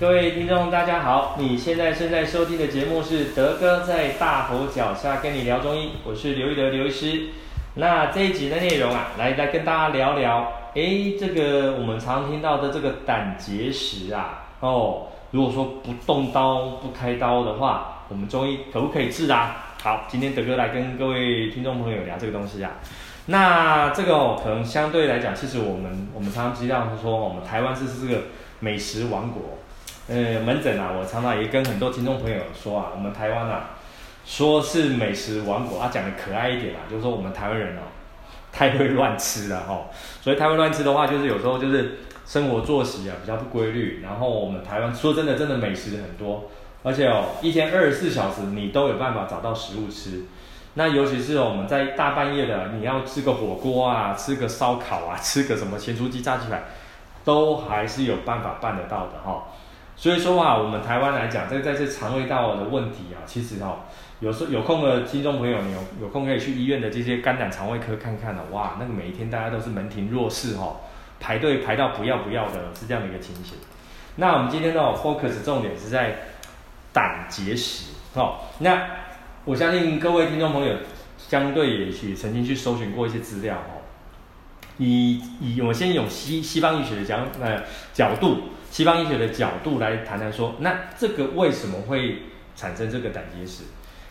各位听众，大家好！你现在正在收听的节目是德哥在大佛脚下跟你聊中医，我是刘一德刘医师。那这一集的内容啊，来来跟大家聊聊，诶，这个我们常听到的这个胆结石啊，哦，如果说不动刀不开刀的话，我们中医可不可以治啊？好，今天德哥来跟各位听众朋友聊这个东西啊。那这个哦，可能相对来讲，其实我们我们常常知道是说，我们台湾是这个美食王国。呃，门诊啊，我常常也跟很多听众朋友说啊，我们台湾啊，说是美食王国啊，讲的可爱一点啊，就是说我们台湾人哦，太会乱吃了哈。所以太会乱吃的话，就是有时候就是生活作息啊比较不规律，然后我们台湾说真的，真的美食很多，而且哦，一天二十四小时你都有办法找到食物吃。那尤其是我们在大半夜的，你要吃个火锅啊，吃个烧烤啊，吃个什么咸酥鸡、炸鸡排，都还是有办法办得到的哈。所以说啊，我们台湾来讲，这个在这肠胃道的问题啊，其实哈、有时候有空的听众朋友，你有有空可以去医院的这些肝胆肠胃科看看的、啊，哇，那个每一天大家都是门庭若市哈、哦，排队排到不要不要的，是这样的一个情形。那我们今天呢，focus 重点是在胆结石，哦，那我相信各位听众朋友，相对也许曾经去搜寻过一些资料哦，以以我先用西西方医学的讲呃角度。西方医学的角度来谈谈说，那这个为什么会产生这个胆结石？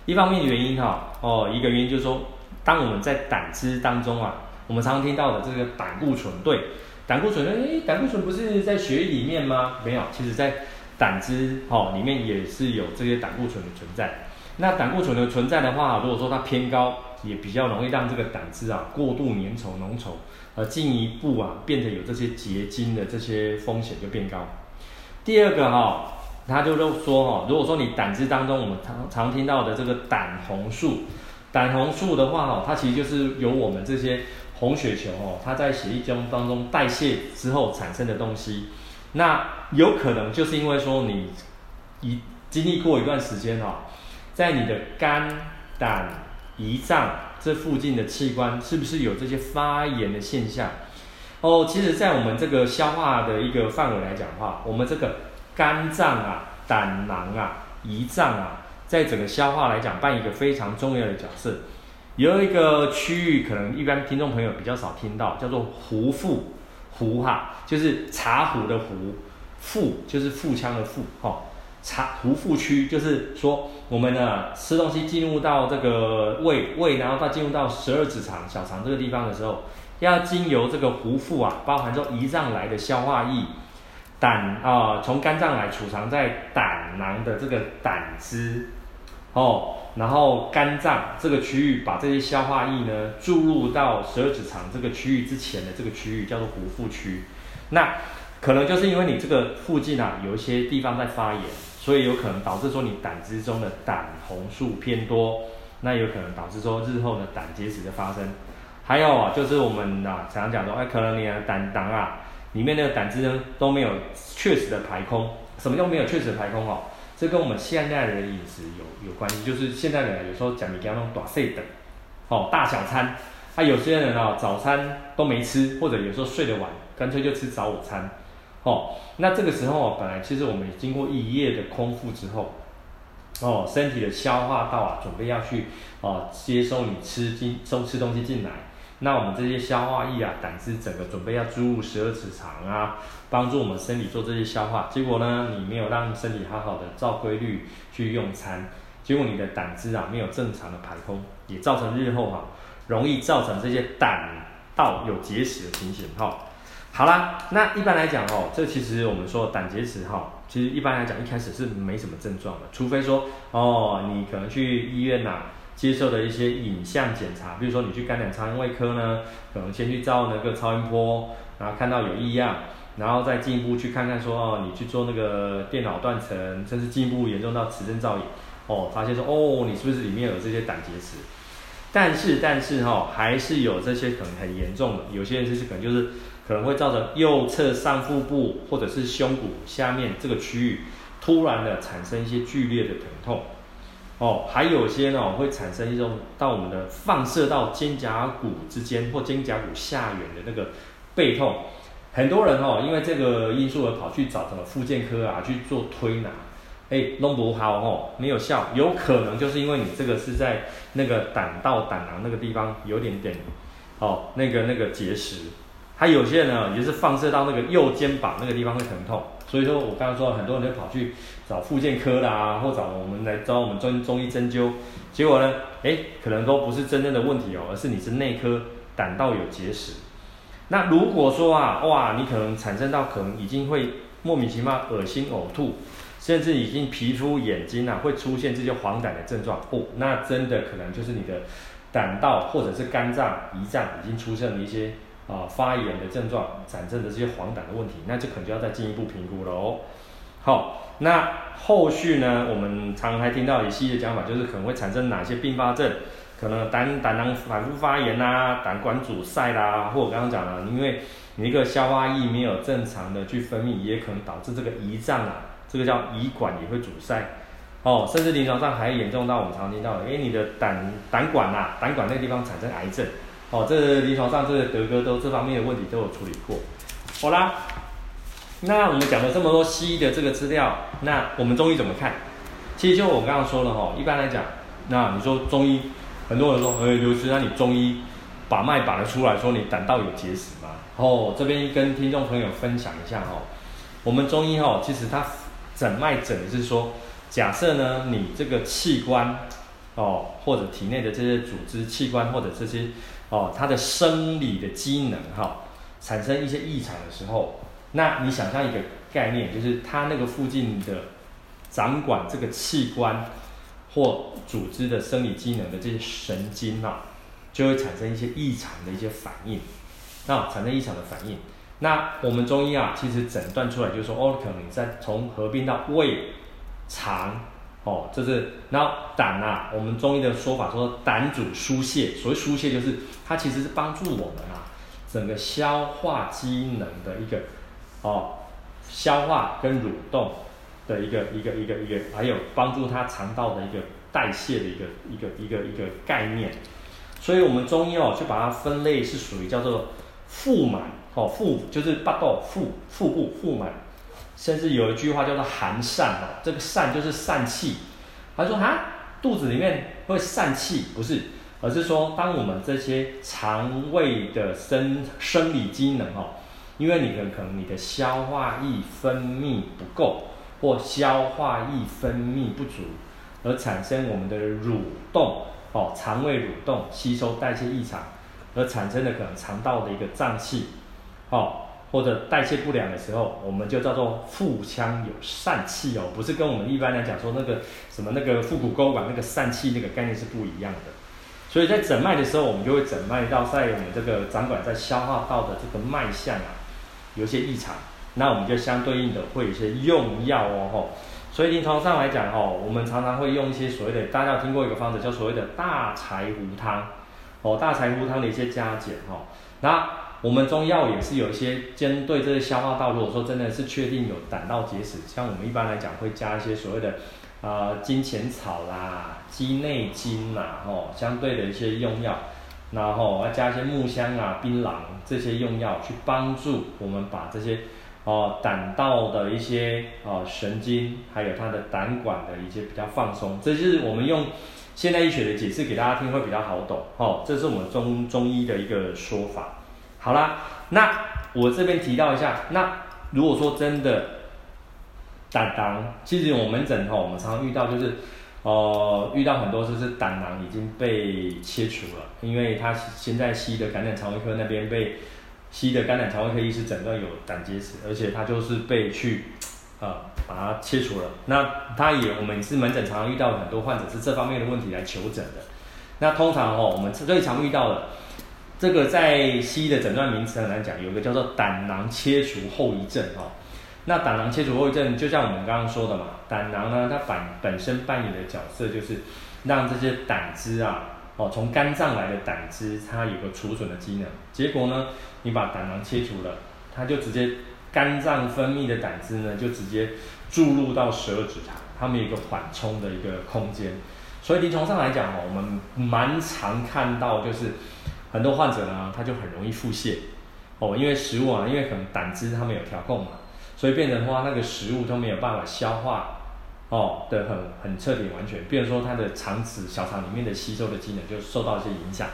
一方面的原因哈，哦，一个原因就是说，当我们在胆汁当中啊，我们常常听到的这个胆固醇，对，胆固醇，诶，胆固醇不是在血液里面吗？没有，其实在胆汁哦里面也是有这些胆固醇的存在。那胆固醇的存在的话，如果说它偏高，也比较容易让这个胆汁啊过度粘稠浓稠。而进一步啊，变成有这些结晶的这些风险就变高。第二个哈、他就说哈，如果说你胆汁当中我们常常听到的这个胆红素，胆红素的话哈，它其实就是由我们这些红血球哦，它在血液中当中代谢之后产生的东西。那有可能就是因为说你一经历过一段时间哈，在你的肝胆胰脏。这附近的器官是不是有这些发炎的现象？哦，其实，在我们这个消化的一个范围来讲的话，我们这个肝脏啊、胆囊啊、胰脏啊，在整个消化来讲，扮演一个非常重要的角色。有一个区域，可能一般听众朋友比较少听到，叫做壶腹，壶哈，就是茶壶的壶，腹就是腹腔的腹，哈、茶壶腹区就是说，我们呢吃东西进入到这个胃胃，然后它进入到十二指肠小肠这个地方的时候，要经由这个壶腹啊，包含着胰脏来的消化液，胆啊从肝脏来储藏在胆囊的这个胆汁，哦，然后肝脏这个区域把这些消化液呢注入到十二指肠这个区域之前的这个区域叫做壶腹区，那可能就是因为你这个附近啊有一些地方在发炎。所以有可能导致说你胆汁中的胆红素偏多，那有可能导致说日后的胆结石的发生。还有啊，就是我们啊常常讲说，哎，可能你的胆囊啊里面那个胆汁呢都没有确实的排空。什么叫没有确实的排空？哦，这跟我们现代人的饮食有有关系。就是现代人有时候讲你给他弄大细的，哦，大小餐。啊，有些人啊早餐都没吃，或者有时候睡得晚，干脆就吃早午餐。哦，那这个时候，本来其实我们经过一夜的空腹之后，哦，身体的消化道啊，准备要去哦接收你吃进收吃东西进来，那我们这些消化液啊，胆汁整个准备要注入十二指肠啊，帮助我们身体做这些消化，结果呢，你没有让身体好好的照规律去用餐，结果你的胆汁啊没有正常的排空，也造成日后哈、啊、容易造成这些胆道有结石的情形哈。好啦，那一般来讲哦，这其实我们说胆结石哈，其实一般来讲一开始是没什么症状的，除非说哦，你可能去医院呐、啊、接受的一些影像检查，比如说你去肝胆肠胃科呢，可能先去照那个超音波，然后看到有异样，然后再进一步去看看说哦，你去做那个电脑断层，甚至进一步严重到磁振造影，哦，发现说哦，你是不是里面有这些胆结石？但是但是哈、哦，还是有这些可能很严重的，有些人就是可能就是。可能会造成右侧上腹部或者是胸骨下面这个区域突然的产生一些剧烈的疼痛，哦，还有些呢会产生一种到我们的放射到肩胛骨之间或肩胛骨下缘的那个背痛，很多人哦，因为这个因素而跑去找什么复健科啊去做推拿，哎，弄不好哦，没有效，有可能就是因为你这个是在那个胆道胆囊那个地方有点点，哦，那个那个结石，还有些人呢也是放射到那个右肩膀那个地方会疼痛，所以说我刚刚说很多人就跑去找复健科啦，或找我们来找我们中中医针灸，结果呢，哎，可能都不是真正的问题哦，而是你是内科胆道有结石。那如果说啊，哇，你可能产生到可能已经会莫名其妙恶心呕吐，甚至已经皮肤眼睛啊会出现这些黄疸的症状，哦，那真的可能就是你的胆道或者是肝脏、胰脏已经出现了一些啊发炎的症状，产生的这些黄疸的问题，那就可能就要再进一步评估了哦。好，那后续呢，我们常还听到一些的讲法，就是可能会产生哪些并发症？可能胆胆囊反复发炎啦，胆管阻塞啦，或我刚刚讲了，因为你一个消化液没有正常的去分泌，也可能导致这个胰脏啊，这个叫胰管也会阻塞，哦，甚至临床上还严重到我们常听到的，哎，你的胆胆管呐，胆管那个地方产生癌症，哦，这临床上这个德哥都这方面的问题都有处理过。好啦，那我们讲了这么多西医的这个资料，那我们中医怎么看？其实就我刚刚说了哈，一般来讲，那你说中医。很多人说，哎，刘师，那你中医把脉把得出来，说你胆道有结石吗？哦，这边跟听众朋友分享一下哦，我们中医哦，其实它诊脉诊的是说，假设呢，你这个器官哦，或者体内的这些组织器官或者这些哦，它的生理的机能哈、产生一些异常的时候，那你想象一个概念，就是它那个附近的掌管这个器官。或组织的生理机能的这些神经啊，就会产生一些异常的一些反应，啊，产生异常的反应。那我们中医啊，其实诊断出来就是说，哦，可能你在从合并到胃、肠，哦，这是，然后胆啊，我们中医的说法说胆主疏泄，所谓疏泄就是它其实是帮助我们啊，整个消化机能的一个，哦，消化跟蠕动。的一个一个一个一个，还有帮助它肠道的一个代谢的一个一个一个一个概念，所以我们中医哦就把它分类是属于叫做腹满哦，腹就是巴豆腹腹部腹满，甚至有一句话叫做寒疝哦，这个疝就是疝气，他说啊肚子里面会疝气，不是，而是说当我们这些肠胃的生生理机能哦，因为你的可能你的消化液分泌不够。或消化液分泌不足，而产生我们的蠕动哦，肠胃蠕动、吸收代谢异常，而产生的可能肠道的一个胀气，哦，或者代谢不良的时候，我们就叫做腹腔有疝气哦，不是跟我们一般来讲说那个什么那个腹股沟管那个疝气那个概念是不一样的。所以在诊脉的时候，我们就会诊脉到在我们这个掌管在消化道的这个脉象啊，有些异常。那我们就相对应的会有些用药哦吼，所以临床上来讲哦，我们常常会用一些所谓的，大家有听过一个方子叫所谓的大柴胡汤，哦，大柴胡汤的一些加减哈。那我们中药也是有一些针对这个消化道，如果说真的是确定有胆道结石，像我们一般来讲会加一些所谓的啊、金钱草啦、鸡内金啦，吼，相对的一些用药，然后要加一些木香啊、槟榔这些用药去帮助我们把这些。哦，胆道的一些哦神经，还有它的胆管的一些比较放松，这就是我们用现代医学的解释给大家听会比较好懂。哦，这是我们中中医的一个说法。好啦，那我这边提到一下，那如果说真的胆囊，其实我们门诊哈，我们常常遇到就是，哦、遇到很多就是胆囊已经被切除了，因为他现在西医的感染肠胃科那边被。西医的感染肠胃科医师诊断有胆结石，而且他就是被去，呃，把它切除了。那他也，我们是门诊常常遇到很多患者是这方面的问题来求诊的。那通常哦，我们最常遇到的这个在西医的诊断名词来讲，有一个叫做胆囊切除后遗症哦。那胆囊切除后遗症，就像我们刚刚说的嘛，胆囊呢，它本本身扮演的角色就是让这些胆汁啊。哦，从肝脏来的胆汁，它有个储存的机能。结果呢，你把胆囊切除了，它就直接肝脏分泌的胆汁呢，就直接注入到十二指肠，它们有一个缓冲的一个空间。所以临床上来讲哦，我们蛮常看到就是很多患者呢，他就很容易腹泻。哦，因为食物啊，因为可能胆汁它没有调控嘛，所以变成的话那个食物都没有办法消化，哦的很很彻底完全，变成说它的肠子小肠里面的吸收的机能就受到一些影响。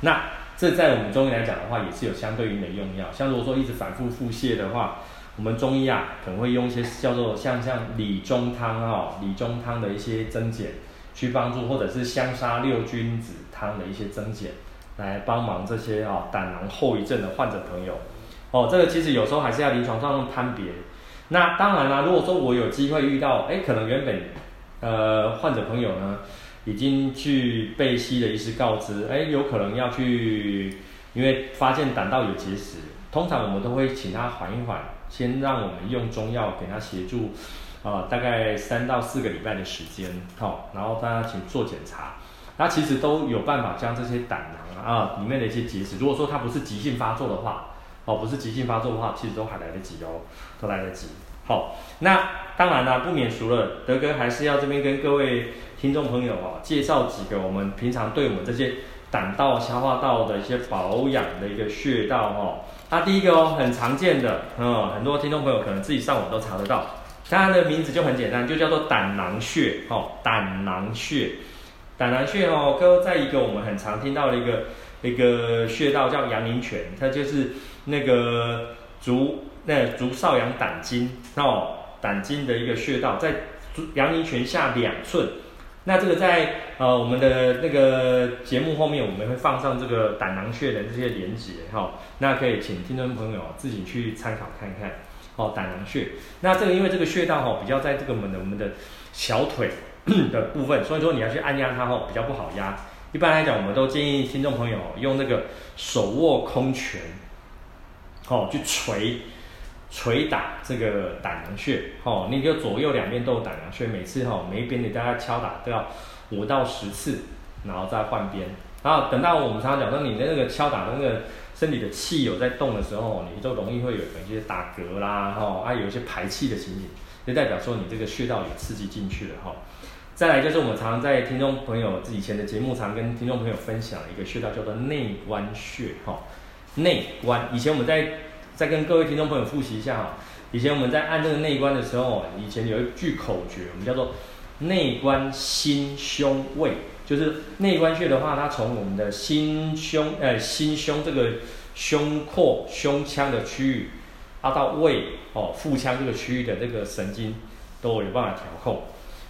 那这在我们中医来讲的话，也是有相对应的用药，像如果说一直反复腹泻的话，我们中医啊可能会用一些叫做像像理中汤哦，理中汤的一些增减，去帮助或者是香砂六君子汤的一些增减。来帮忙这些啊胆囊后遗症的患者朋友，哦，这个其实有时候还是要临床上判别。那当然啦，如果说我有机会遇到，哎，可能原本呃患者朋友呢已经去被西的医师告知，哎，有可能要去，因为发现胆道有结石，通常我们都会请他缓一缓，先让我们用中药给他协助，啊、呃，大概三到四个礼拜的时间，好、然后大家请做检查。它其实都有办法将这些胆囊啊里面的一些结石，如果说它不是急性发作的话，哦，不是急性发作的话，其实都还来得及哦，都来得及。好，那当然了，不免俗了，德哥还是要这边跟各位听众朋友哦，介绍几个我们平常对我们这些胆道、消化道的一些保养的一个穴道哦。那第一个哦，很常见的，嗯，很多听众朋友可能自己上网都查得到，它的名字就很简单，就叫做胆囊穴哦，胆囊穴。胆囊穴哦，搁在一个我们很常听到的一个一个穴道叫阳陵泉，它就是那个足那足少阳胆经哦，胆经的一个穴道，在足阳陵泉下两寸。那这个在呃我们的那个节目后面，我们会放上这个胆囊穴的这些连结哈、哦，那可以请听众朋友自己去参考看看哦。胆囊穴，那这个因为这个穴道哈、哦，比较在这个我们的我们的小腿。的部分，所以说你要去按压它后比较不好压。一般来讲，我们都建议听众朋友用那个手握空拳，哦，去捶捶打这个胆囊穴，哦，你就左右两边都有胆囊穴，每次哈每一边你大概敲打都要五到十次，然后再换边。然后等到我们常常讲说你的那个敲打的那个身体的气有在动的时候，你就容易会有一些打嗝啦，哈，啊有一些排气的情形，就代表说你这个穴道有刺激进去了，哈。再来就是我们常常在听众朋友以前的节目常跟听众朋友分享一个穴道叫做内关穴哈，内关。以前我们在再跟各位听众朋友复习一下哈，以前我们在按这个内关的时候，以前有一句口诀，我们叫做内关心胸胃，就是内关穴的话，它从我们的心胸呃心胸这个胸廓胸腔的区域，啊到胃哦腹腔这个区域的这个神经都有办法调控。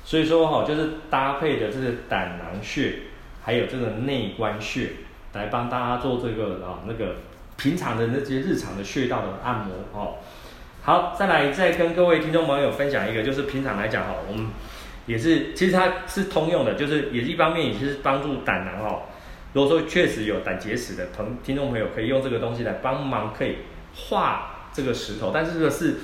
所以说哈，就是搭配的这个胆囊穴，还有这个内关穴，来帮大家做这个啊那个平常的那些日常的穴道的按摩哦。好，再来再跟各位听众朋友分享一个，就是平常来讲哈，我们也是其实它是通用的，就是也是一方面也是帮助胆囊哦。如果说确实有胆结石的朋听众朋友，可以用这个东西来帮忙，可以化这个石头，但是这个是。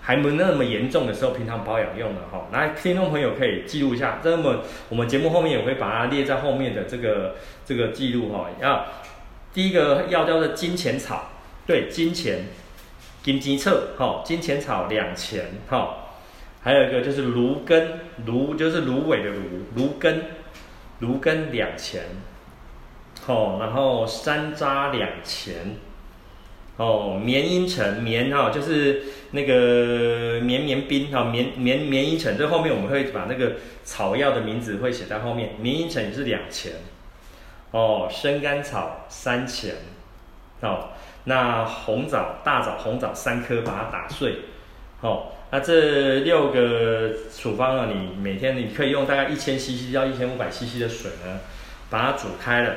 还没那么严重的时候，平常保养用的哈。来，听众朋友可以记录一下，这么我们节目后面也会把它列在后面的这个这个记录哈。要第一个药叫做金钱草，对，金钱金鸡侧哈，金钱草两钱哈。还有一个就是芦根，芦就是芦苇的芦，芦根，芦根两钱，好，然后山楂两钱。哦，绵茵陈，棉哈就是那个绵绵冰哈，绵绵绵茵陈，这后面我们会把那个草药的名字会写在后面。绵茵陈也是两钱，哦，生甘草三钱，哦，那红枣大枣红枣三颗，把它打碎，哦，那这六个处方呢，你每天你可以用大概一千 CC 到一千五百 CC 的水呢，把它煮开了。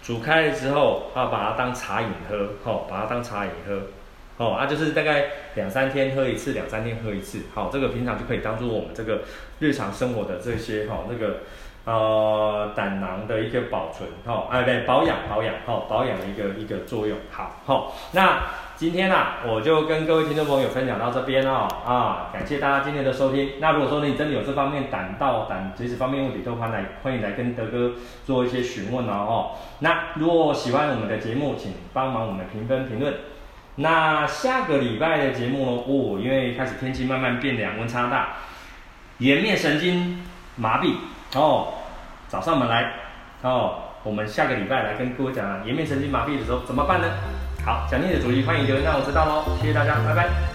煮开了之后，啊，把它当茶饮喝，好，把它当茶饮喝，哦，啊，就是大概两三天喝一次，两三天喝一次，好，这个平常就可以当做我们这个日常生活的这些，哈，那个，呃，胆囊的一个保存，哈，哎，对，保养，保养，哈，保养的一个一个作用，好，好，那。今天啊，我就跟各位听众朋友分享到这边哦，啊，感谢大家今天的收听。那如果说你真的有这方面胆道、胆结石方面问题，都欢迎来欢迎来跟德哥做一些询问哦。那如果喜欢我们的节目，请帮忙我们评分评论。那下个礼拜的节目？哦，因为开始天气慢慢变凉，温差大，颜面神经麻痹哦，找上门来哦。我们下个礼拜来跟各位讲颜面神经麻痹的时候怎么办呢？好，奖励的主题欢迎留言让我知道喽，谢谢大家，拜拜。